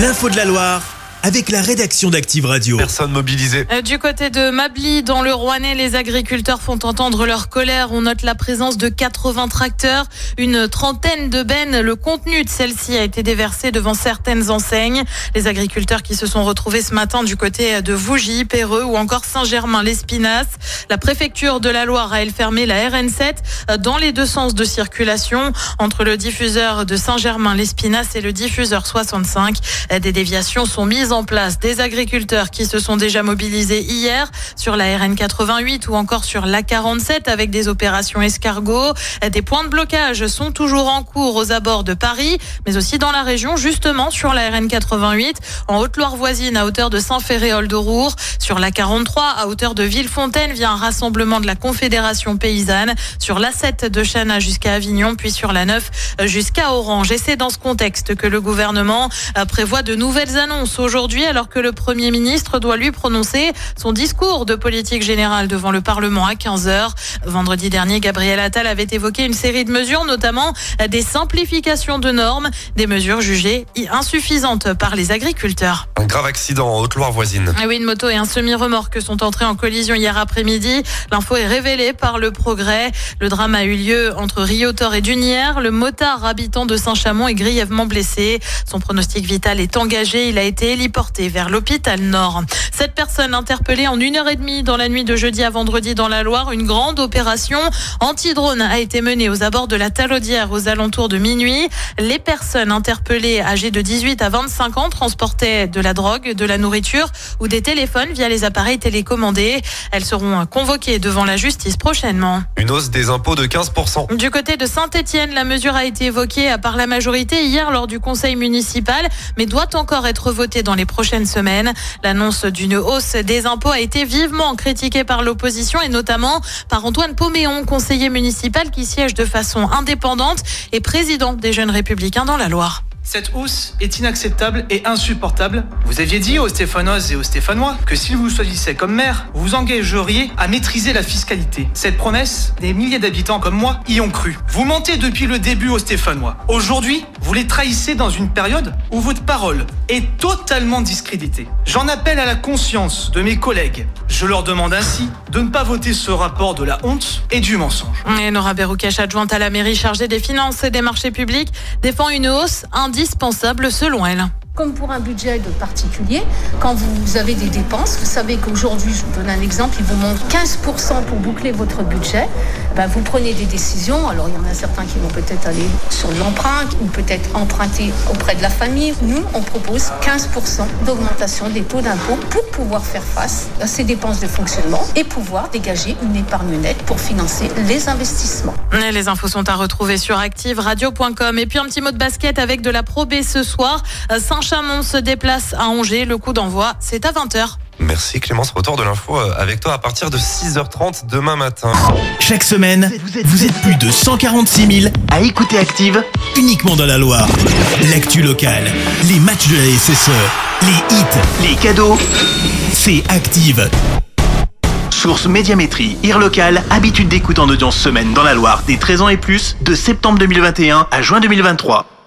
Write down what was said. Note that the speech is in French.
L'info de la Loire avec la rédaction d'Active Radio. Personne mobilisée. Euh, Du côté de Mably, dans le Rouennais, les agriculteurs font entendre leur colère. On note la présence de 80 tracteurs, une trentaine de bennes. Le contenu de celle-ci a été déversé devant certaines enseignes. Les agriculteurs qui se sont retrouvés ce matin du côté de Vougy, Péreux ou encore Saint-Germain-l'Espinasse. La préfecture de la Loire a elle fermé la RN7 euh, dans les deux sens de circulation entre le diffuseur de Saint-Germain-l'Espinasse et le diffuseur 65. Euh, Des déviations sont mises en place. Des agriculteurs qui se sont déjà mobilisés hier sur la RN 88 ou encore sur la 47 avec des opérations escargot. Euh, Des points de blocage sont toujours en cours aux abords de Paris, mais aussi dans la région, justement sur la RN 88, en Haute-Loire voisine à hauteur de Saint-Féréol de Roure, sur la 43 à hauteur de Villefontaine via un rassemblement de la Confédération paysanne, sur la 7 de Chana jusqu'à Avignon, puis sur la 9 jusqu'à Orange. Et c'est dans ce contexte que le gouvernement euh, prévoit de nouvelles annonces aujourd'hui, alors que le Premier ministre doit lui prononcer son discours de politique générale devant le Parlement à 15h. Vendredi dernier, Gabriel Attal avait évoqué une série de mesures, notamment des simplifications de normes, des mesures jugées insuffisantes par les agriculteurs. Un grave accident en Haute-Loire voisine. Ah oui, une moto et un semi-remorque sont entrés en collision hier après-midi. L'info est révélée par le progrès. Le drame a eu lieu entre Riotor et Dunière. Le motard habitant de Saint-Chamond est grièvement blessé. Son pronostic vital est engagé. Il a été héliporté vers l'hôpital Nord. Cette personne interpellée en une heure et demie dans la nuit de jeudi à vendredi dans la Loire. Une grande opération anti-drone a été menée aux abords de la Talaudière aux alentours de minuit. Les personnes interpellées âgées de 18 à 25 ans transportaient de la drogue, de la nourriture ou des téléphones via les appareils télécommandés. Elles seront convoquées devant la justice prochainement. Une hausse des impôts de 15%. Du côté de Saint-Etienne, la mesure a été évoquée par la majorité hier lors du conseil municipal, mais doit encore être votée dans les prochaines semaines. L'annonce d'une hausse des impôts a été vivement critiquée par l'opposition et notamment par Antoine Poméon, conseiller municipal qui siège de façon indépendante et président des Jeunes Républicains dans la Loire. Cette hausse est inacceptable et insupportable. Vous aviez dit aux Stéphanoises et aux Stéphanois que s'ils vous choisissaient comme maire, vous vous engageriez à maîtriser la fiscalité. Cette promesse, des milliers d'habitants comme moi y ont cru. Vous mentez depuis le début aux Stéphanois. Aujourd'hui, vous les trahissez dans une période où votre parole est totalement discréditée. J'en appelle à la conscience de mes collègues. Je leur demande ainsi de ne pas voter ce rapport de la honte et du mensonge. Et Nora Berroucache, adjointe à la mairie chargée des finances et des marchés publics, défend une hausse indispensable selon elle. Comme pour un budget de particulier, quand vous avez des dépenses, vous savez qu'aujourd'hui, je vous donne un exemple, il vous manque 15% pour boucler votre budget. Ben, vous prenez des décisions. Alors, il y en a certains qui vont peut-être aller sur l'emprunt ou peut-être emprunter auprès de la famille. Nous, on propose 15% d'augmentation des taux d'impôt pour pouvoir faire face à ces dépenses de fonctionnement et pouvoir dégager une épargne nette pour financer les investissements. Les infos sont à retrouver sur activeradio.com. Et puis un petit mot de basket avec de la Pro ce soir. Saint-Chamond se déplace à Angers. Le coup d'envoi, c'est à 20h. Merci Clémence, retour de l'info euh, avec toi à partir de 6h30 demain matin. Chaque semaine, vous êtes plus de 146 000 à écouter Active uniquement dans la Loire. L'actu locale, les matchs de la SSE, les hits, les cadeaux, c'est Active. Source Médiamétrie, IR local, habitude d'écoute en audience semaine dans la Loire des 13 ans et plus, de septembre 2021 à juin 2023.